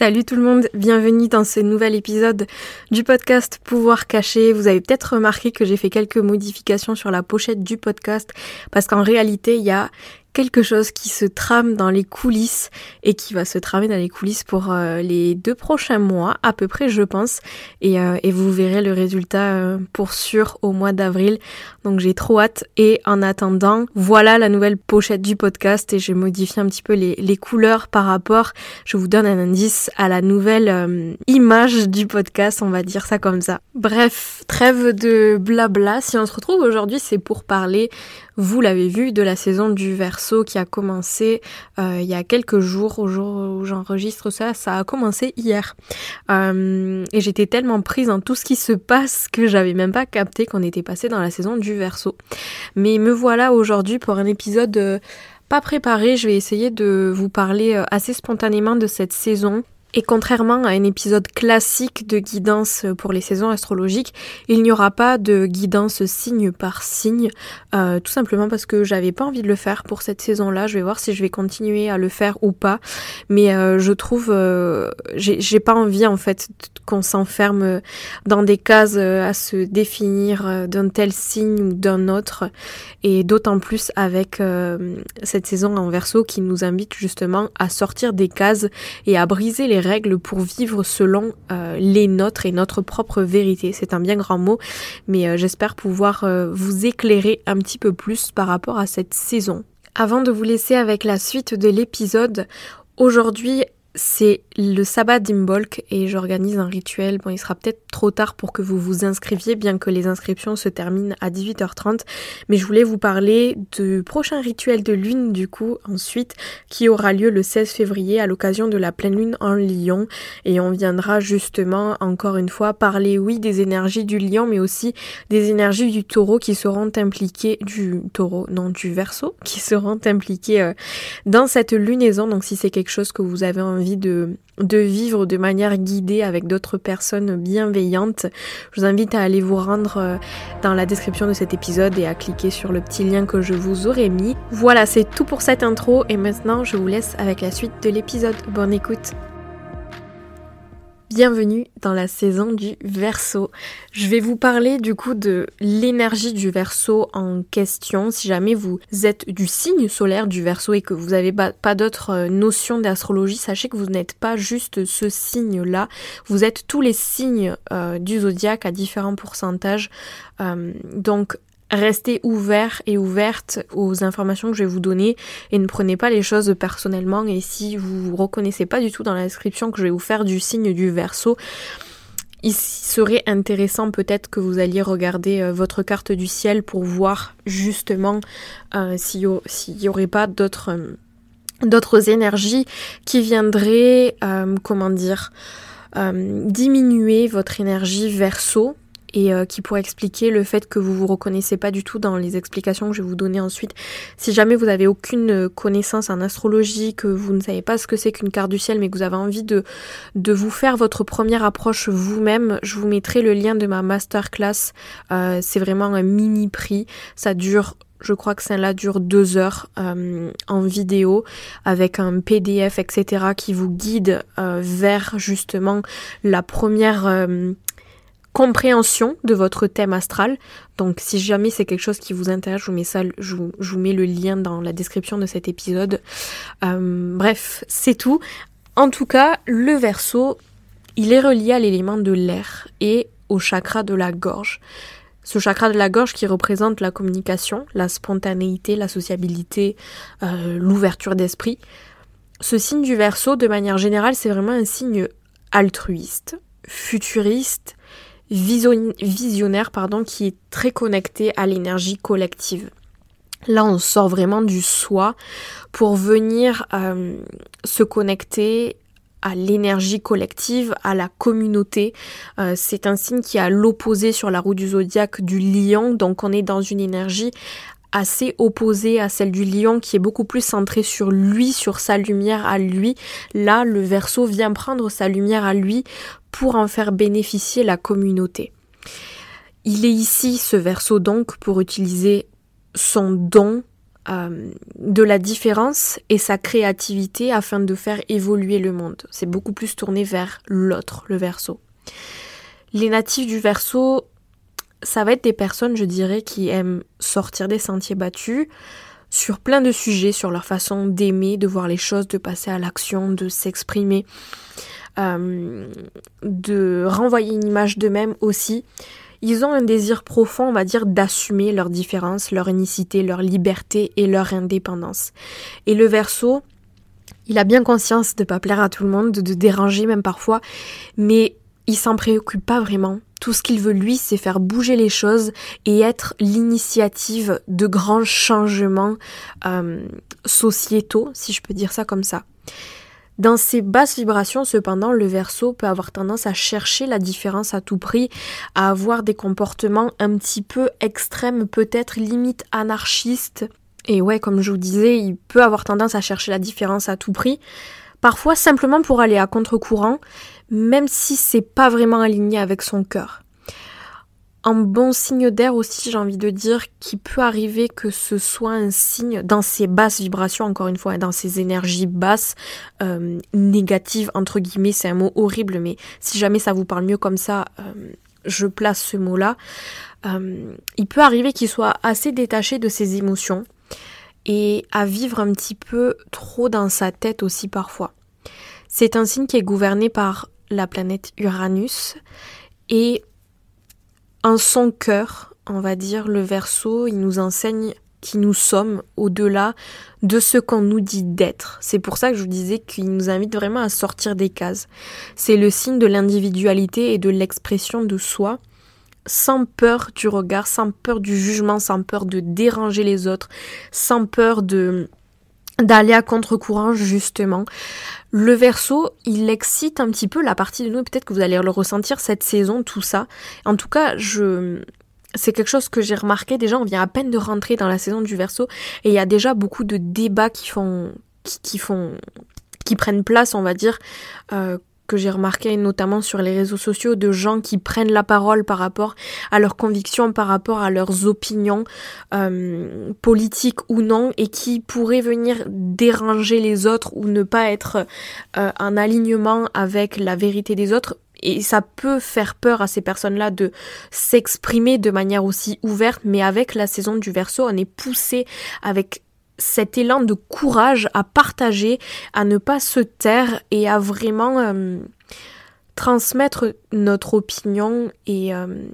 Salut tout le monde, bienvenue dans ce nouvel épisode du podcast Pouvoir caché. Vous avez peut-être remarqué que j'ai fait quelques modifications sur la pochette du podcast parce qu'en réalité il y a quelque chose qui se trame dans les coulisses et qui va se tramer dans les coulisses pour euh, les deux prochains mois à peu près je pense. Et, euh, vous verrez le résultat euh, pour sûr au mois d'avril. Donc j'ai trop hâte. Et en attendant voilà la nouvelle pochette du podcast et j'ai modifié un petit peu les, les, couleurs par rapport. Je vous donne un indice à la nouvelle image du podcast on va dire ça comme ça. Bref trêve de blabla. Si on se retrouve aujourd'hui c'est pour parler vous l'avez vu, de la saison du verso qui a commencé euh, il y a quelques jours, au jour où j'enregistre ça, ça a commencé hier. Euh, et j'étais tellement prise en tout ce qui se passe que j'avais même pas capté qu'on était passé dans la saison du verso. Mais me voilà aujourd'hui pour un épisode... Euh, pas préparé, je vais essayer de vous parler assez spontanément de cette saison et contrairement à un épisode classique de guidance pour les saisons astrologiques, il n'y aura pas de guidance signe par signe, euh, tout simplement parce que j'avais pas envie de le faire pour cette saison-là. Je vais voir si je vais continuer à le faire ou pas, mais euh, je trouve euh, j'ai pas envie en fait qu'on s'enferme dans des cases à se définir d'un tel signe ou d'un autre, et d'autant plus avec cette saison en verso qui nous invite justement à sortir des cases et à briser les règles pour vivre selon euh, les nôtres et notre propre vérité. C'est un bien grand mot, mais euh, j'espère pouvoir euh, vous éclairer un petit peu plus par rapport à cette saison. Avant de vous laisser avec la suite de l'épisode, aujourd'hui c'est le sabbat d'Imbolc et j'organise un rituel. Bon, il sera peut-être trop tard pour que vous vous inscriviez, bien que les inscriptions se terminent à 18h30. Mais je voulais vous parler du prochain rituel de lune, du coup, ensuite, qui aura lieu le 16 février à l'occasion de la pleine lune en Lion. Et on viendra justement, encore une fois, parler, oui, des énergies du lion, mais aussi des énergies du taureau qui seront impliquées, du taureau, non, du verso, qui seront impliquées euh, dans cette lunaison. Donc, si c'est quelque chose que vous avez envie de, vivre de manière guidée avec d'autres personnes bienveillantes, je vous invite à aller vous rendre euh, dans la description de cet épisode et à cliquer sur le petit lien que je vous aurais mis. Voilà, c'est tout pour cette intro et maintenant je vous laisse avec la suite de l'épisode. Bonne écoute Bienvenue dans la saison du verso. Je vais vous parler du coup de l'énergie du verso en question. Si jamais vous êtes du signe solaire du verso et que vous n'avez pas, d'autres euh, notions d'astrologie, sachez que vous n'êtes pas juste ce signe-là. Vous êtes tous les signes euh, du zodiaque à différents pourcentages. Euh, donc restez ouvert et ouverte aux informations que je vais vous donner et ne prenez pas les choses personnellement. Et si vous vous reconnaissez pas du tout dans la description que je vais vous faire du signe du verso, il serait intéressant peut-être que vous alliez regarder euh, votre carte du ciel pour voir justement euh, s'il n'y aurait pas d'autres euh, d'autres énergies qui viendraient diminuer votre énergie verso et euh, qui pourrait expliquer le fait que vous vous reconnaissez pas du tout dans les explications que je vais vous donner ensuite. Si jamais vous avez aucune connaissance en astrologie, que vous ne savez pas ce que c'est qu'une carte du ciel, mais que vous avez envie de, vous faire votre première approche vous-même, je vous mettrai le lien de ma masterclass. Euh, c'est vraiment un mini prix. Ça dure je crois que celle-là dure deux heures euh, en vidéo avec un PDF, etc. qui vous guide vers justement la première compréhension de votre thème astral. Donc si jamais c'est quelque chose qui vous intéresse, je vous mets ça, je le lien dans la description de cet épisode. Euh, bref, c'est tout. En tout cas, le verso, il est relié à l'élément de l'air et au chakra de la gorge. Ce chakra de la gorge qui représente la communication, la spontanéité, la sociabilité, euh, l'ouverture d'esprit. Ce signe du verso, de manière générale, c'est vraiment un signe altruiste, futuriste, visionnaire, pardon, qui est très connecté à l'énergie collective. Là, on sort vraiment du soi pour venir euh, se connecter à l'énergie collective, à la communauté. Euh, c'est un signe qui a l'opposé sur la roue du zodiaque du lion, donc on est dans une énergie assez opposée à celle du lion qui est beaucoup plus centrée sur lui, sur sa lumière à lui. Là, le verso vient prendre sa lumière à lui pour en faire bénéficier la communauté. Il est ici, ce verso donc, pour utiliser son don euh, de la différence et sa créativité afin de faire évoluer le monde. C'est beaucoup plus tourné vers l'autre, le verso. Les natifs du verso, ça va être des personnes, je dirais, qui aiment sortir des sentiers battus sur plein de sujets, sur leur façon d'aimer, de voir les choses, de passer à l'action, de s'exprimer, euh, de renvoyer une image d'eux-mêmes aussi. Ils ont un désir profond, on va dire, d'assumer leurs différences, leur unicité, leur liberté et leur indépendance. Et le verso, il a bien conscience de ne pas plaire à tout le monde, de déranger même parfois, mais il s'en préoccupe pas vraiment. Tout ce qu'il veut lui, c'est faire bouger les choses et être l'initiative de grands changements euh, sociétaux, si je peux dire ça comme ça. Dans ces basses vibrations, cependant, le verso peut avoir tendance à chercher la différence à tout prix, à avoir des comportements un petit peu extrêmes, peut-être limite anarchistes. Et ouais, comme je vous disais, il peut avoir tendance à chercher la différence à tout prix. Parfois simplement pour aller à contre-courant, même si c'est pas vraiment aligné avec son cœur un bon signe d'air aussi, j'ai envie de dire, qui peut arriver que ce soit un signe dans ces basses vibrations, encore une fois, dans ces énergies basses, euh, négatives, entre guillemets, c'est un mot horrible, mais si jamais ça vous parle mieux comme ça, euh, je place ce mot-là. Euh, il peut arriver qu'il soit assez détaché de ses émotions et à vivre un petit peu trop dans sa tête aussi parfois. C'est un signe qui est gouverné par la planète Uranus et en son cœur, on va dire, le verso, il nous enseigne qui nous sommes au-delà de ce qu'on nous dit d'être. C'est pour ça que je vous disais qu'il nous invite vraiment à sortir des cases. C'est le signe de l'individualité et de l'expression de soi, sans peur du regard, sans peur du jugement, sans peur de déranger les autres, sans peur de d'aller à contre-courant justement. Le verso, il excite un petit peu la partie de nous, peut-être que vous allez le ressentir cette saison, tout ça. En tout cas, je c'est quelque chose que j'ai remarqué. Déjà, on vient à peine de rentrer dans la saison du verso et il y a déjà beaucoup de débats qui font qui, font qui prennent place, on va dire, euh, que j'ai remarqué notamment sur les réseaux sociaux de gens qui prennent la parole par rapport à leurs convictions, par rapport à leurs opinions euh, politiques ou non, et qui pourraient venir déranger les autres ou ne pas être euh, en alignement avec la vérité des autres. Et ça peut faire peur à ces personnes-là de s'exprimer de manière aussi ouverte, mais avec la saison du verso, on est poussé avec cet élan de courage à partager, à ne pas se taire et à vraiment euh, transmettre notre opinion et, euh,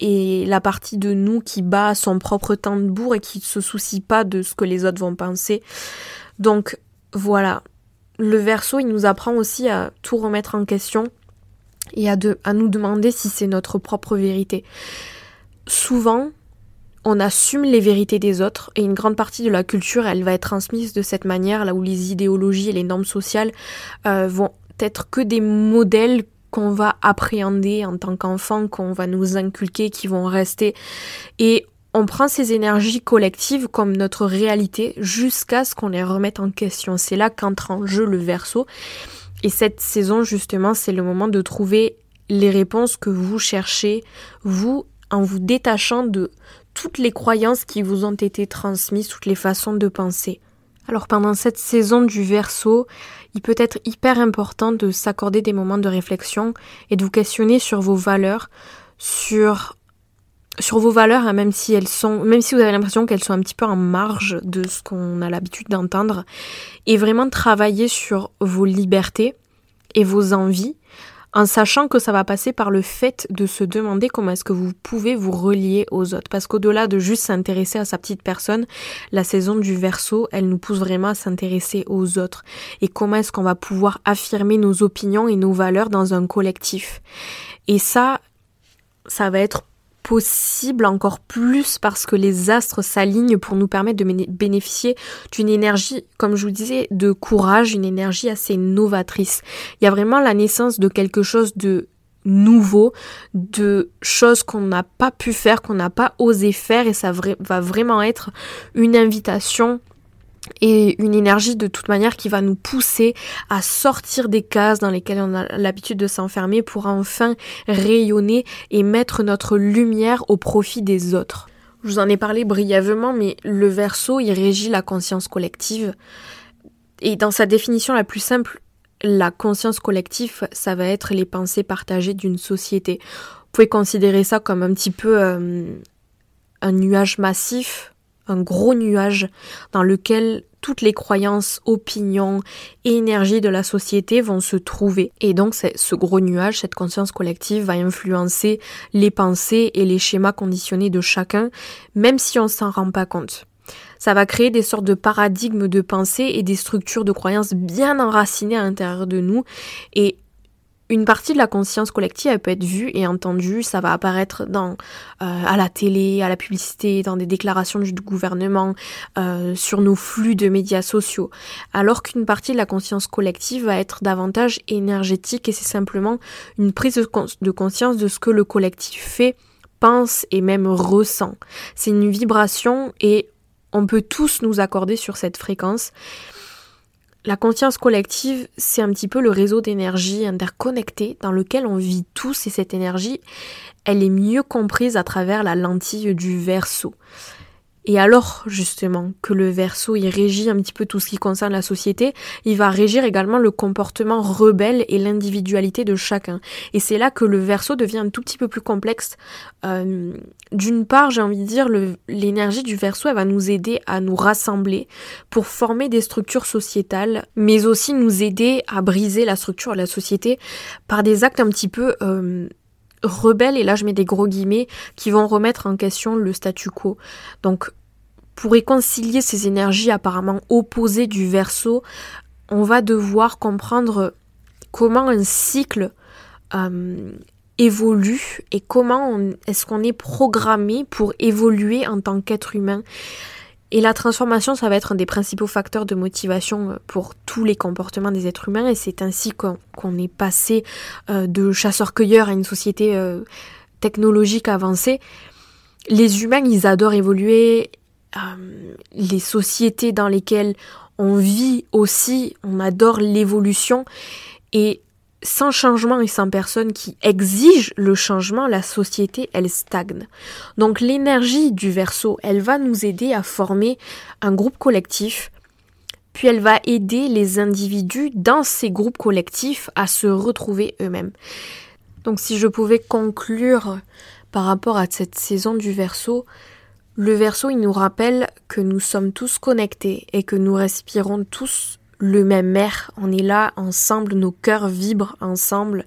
et la partie de nous qui bat son propre tambour et qui ne se soucie pas de ce que les autres vont penser. Donc voilà, le verso, il nous apprend aussi à tout remettre en question et à, de, à nous demander si c'est notre propre vérité. Souvent, on assume les vérités des autres et une grande partie de la culture, elle va être transmise de cette manière, là où les idéologies et les normes sociales euh, vont être que des modèles qu'on va appréhender en tant qu'enfant, qu'on va nous inculquer, qui vont rester. Et on prend ces énergies collectives comme notre réalité jusqu'à ce qu'on les remette en question. C'est là qu'entre en jeu le verso. Et cette saison, justement, c'est le moment de trouver les réponses que vous cherchez, vous, en vous détachant de toutes les croyances qui vous ont été transmises, toutes les façons de penser. Alors pendant cette saison du verso, il peut être hyper important de s'accorder des moments de réflexion et de vous questionner sur vos valeurs, sur sur vos valeurs, hein, même si elles sont, même si vous avez l'impression qu'elles sont un petit peu en marge de ce qu'on a l'habitude d'entendre, et vraiment travailler sur vos libertés et vos envies, en sachant que ça va passer par le fait de se demander comment est-ce que vous pouvez vous relier aux autres. Parce qu'au-delà de juste s'intéresser à sa petite personne, la saison du verso, elle nous pousse vraiment à s'intéresser aux autres. Et comment est-ce qu'on va pouvoir affirmer nos opinions et nos valeurs dans un collectif. Et ça, ça va être possible encore plus parce que les astres s'alignent pour nous permettre de bénéficier d'une énergie, comme je vous disais, de courage, une énergie assez novatrice. Il y a vraiment la naissance de quelque chose de nouveau, de choses qu'on n'a pas pu faire, qu'on n'a pas osé faire et ça va vraiment être une invitation et une énergie de toute manière qui va nous pousser à sortir des cases dans lesquelles on a l'habitude de s'enfermer pour enfin rayonner et mettre notre lumière au profit des autres. Je vous en ai parlé brièvement, mais le verso, il régit la conscience collective. Et dans sa définition la plus simple, la conscience collective, ça va être les pensées partagées d'une société. Vous pouvez considérer ça comme un petit peu euh, un nuage massif un gros nuage dans lequel toutes les croyances, opinions et énergies de la société vont se trouver. Et donc ce gros nuage, cette conscience collective va influencer les pensées et les schémas conditionnés de chacun, même si on s'en rend pas compte. Ça va créer des sortes de paradigmes de pensée et des structures de croyances bien enracinées à l'intérieur de nous et une partie de la conscience collective, elle peut être vue et entendue, ça va apparaître dans, euh, à la télé, à la publicité, dans des déclarations du gouvernement, euh, sur nos flux de médias sociaux. Alors qu'une partie de la conscience collective va être davantage énergétique et c'est simplement une prise de conscience de ce que le collectif fait, pense et même ressent. C'est une vibration et on peut tous nous accorder sur cette fréquence. La conscience collective, c'est un petit peu le réseau d'énergie interconnecté dans lequel on vit tous et cette énergie, elle est mieux comprise à travers la lentille du verso. Et alors, justement, que le verso, il régit un petit peu tout ce qui concerne la société, il va régir également le comportement rebelle et l'individualité de chacun. Et c'est là que le verso devient un tout petit peu plus complexe. Euh, d'une part, j'ai envie de dire, l'énergie du verso, elle va nous aider à nous rassembler pour former des structures sociétales, mais aussi nous aider à briser la structure de la société par des actes un petit peu... Euh, rebelles, et là je mets des gros guillemets, qui vont remettre en question le statu quo. Donc pour réconcilier ces énergies apparemment opposées du verso, on va devoir comprendre comment un cycle euh, évolue et comment est-ce qu'on est programmé pour évoluer en tant qu'être humain. Et la transformation, ça va être un des principaux facteurs de motivation euh, pour tous les comportements des êtres humains et c'est ainsi qu'on est passé euh, de chasseurs-cueilleurs à une société technologique avancée. Les humains, ils adorent évoluer, euh, les sociétés dans lesquelles on vit aussi, on adore l'évolution et sans changement et sans personne qui exige le changement, la société, elle stagne. Donc l'énergie du verso, elle va nous aider à former un groupe collectif, puis elle va aider les individus dans ces groupes collectifs à se retrouver eux-mêmes. Donc si je pouvais conclure par rapport à cette saison du verso, le verso, il nous rappelle que nous sommes tous connectés et que nous respirons tous le même air, on est là ensemble, nos cœurs vibrent ensemble,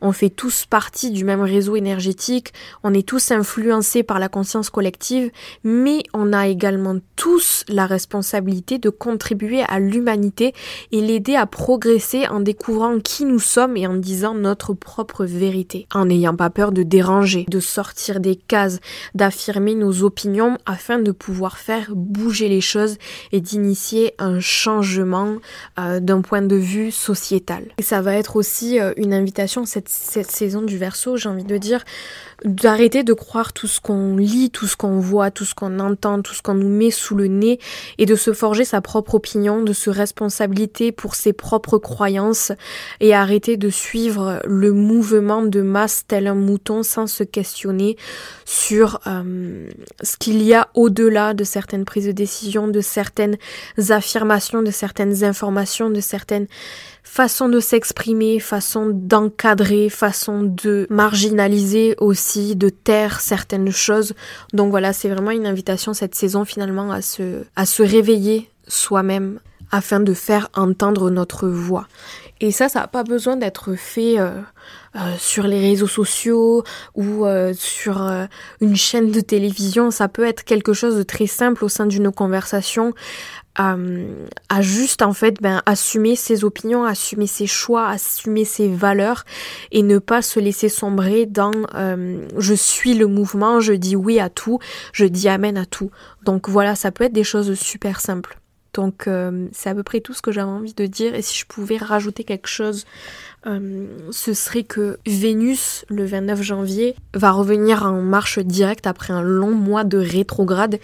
on fait tous partie du même réseau énergétique, on est tous influencés par la conscience collective, mais on a également tous la responsabilité de contribuer à l'humanité et l'aider à progresser en découvrant qui nous sommes et en disant notre propre vérité, en n'ayant pas peur de déranger, de sortir des cases, d'affirmer nos opinions afin de pouvoir faire bouger les choses et d'initier un changement euh, d'un point de vue sociétal. Et ça va être aussi euh, une invitation cette, cette saison du verso, j'ai envie de dire, d'arrêter de croire tout ce qu'on lit, tout ce qu'on voit, tout ce qu'on entend, tout ce qu'on nous met sous le nez et de se forger sa propre opinion, de se responsabiliser pour ses propres croyances et arrêter de suivre le mouvement de masse tel un mouton sans se questionner sur euh, ce qu'il y a au-delà de certaines prises de décision, de certaines affirmations, de certaines informations, de certaines façon de s'exprimer, façon d'encadrer, façon de marginaliser aussi, de taire certaines choses. Donc voilà, c'est vraiment une invitation cette saison finalement à se, à se réveiller soi-même, afin de faire entendre notre voix. Et ça, ça n'a pas besoin d'être fait euh, euh, sur les réseaux sociaux ou euh, sur une chaîne de télévision. Ça peut être quelque chose de très simple au sein d'une conversation. À juste en fait ben, assumer ses opinions, assumer ses choix, assumer ses valeurs et ne pas se laisser sombrer dans je suis le mouvement, je dis oui à tout, je dis amen à tout. Donc voilà, ça peut être des choses super simples. Donc euh, c'est à peu près tout ce que j'avais envie de dire. Et si je pouvais rajouter quelque chose, euh, ce serait que Vénus, le 29 janvier, va revenir en marche directe après un long mois de rétrograde.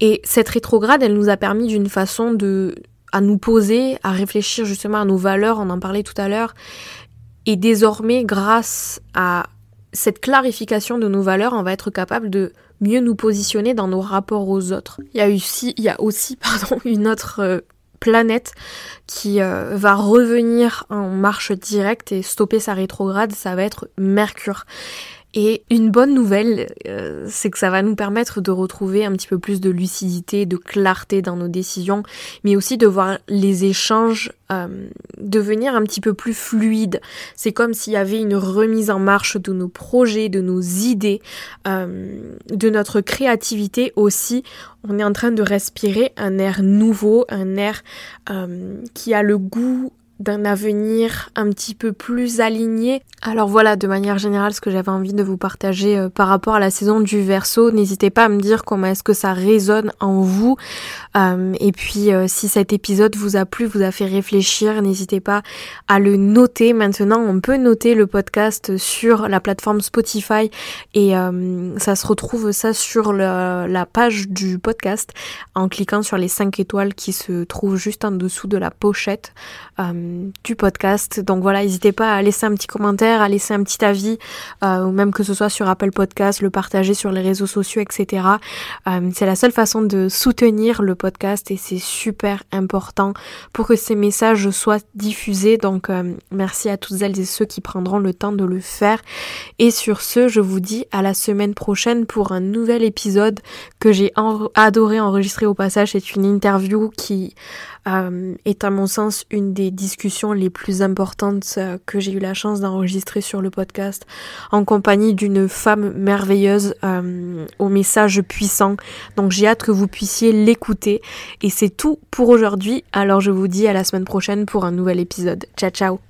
Et cette rétrograde, elle nous a permis d'une façon de à nous poser, à réfléchir justement à nos valeurs, on en parlait tout à l'heure. Et désormais, grâce à cette clarification de nos valeurs, on va être capable de mieux nous positionner dans nos rapports aux autres. Il y a aussi, il y a aussi pardon, une autre euh, planète qui euh, va revenir en marche directe et stopper sa rétrograde, ça va être Mercure. Et une bonne nouvelle, euh, c'est que ça va nous permettre de retrouver un petit peu plus de lucidité, de clarté dans nos décisions, mais aussi de voir les échanges euh, devenir un petit peu plus fluides. C'est comme s'il y avait une remise en marche de nos projets, de nos idées, euh, de notre créativité aussi. On est en train de respirer un air nouveau, un air qui a le goût d'un avenir un petit peu plus aligné. Alors voilà, de manière générale, ce que j'avais envie de vous partager euh, par rapport à la saison du Verseau. N'hésitez pas à me dire comment est-ce que ça résonne en vous. Euh, et puis, euh, si cet épisode vous a plu, vous a fait réfléchir, n'hésitez pas à le noter. Maintenant, on peut noter le podcast sur la plateforme Spotify et ça se retrouve ça sur la page du podcast en cliquant sur les 5 étoiles qui se trouvent juste en dessous de la pochette. Euh, du podcast. Donc voilà, n'hésitez pas à laisser un petit commentaire, à laisser un petit avis, euh, ou même que ce soit sur Apple Podcast, le partager sur les réseaux sociaux, etc. Euh, c'est la seule façon de soutenir le podcast et c'est super important pour que ces messages soient diffusés. Donc merci à toutes celles et ceux qui prendront le temps de le faire. Et sur ce, je vous dis à la semaine prochaine pour un nouvel épisode que j'ai adoré enregistrer au passage. C'est une interview qui euh, est à mon sens une des discussions les plus importantes euh, que j'ai eu la chance d'enregistrer sur le podcast en compagnie d'une femme merveilleuse euh, au message puissant. Donc j'ai hâte que vous puissiez l'écouter et c'est tout pour aujourd'hui. Alors je vous dis à la semaine prochaine pour un nouvel épisode. Ciao ciao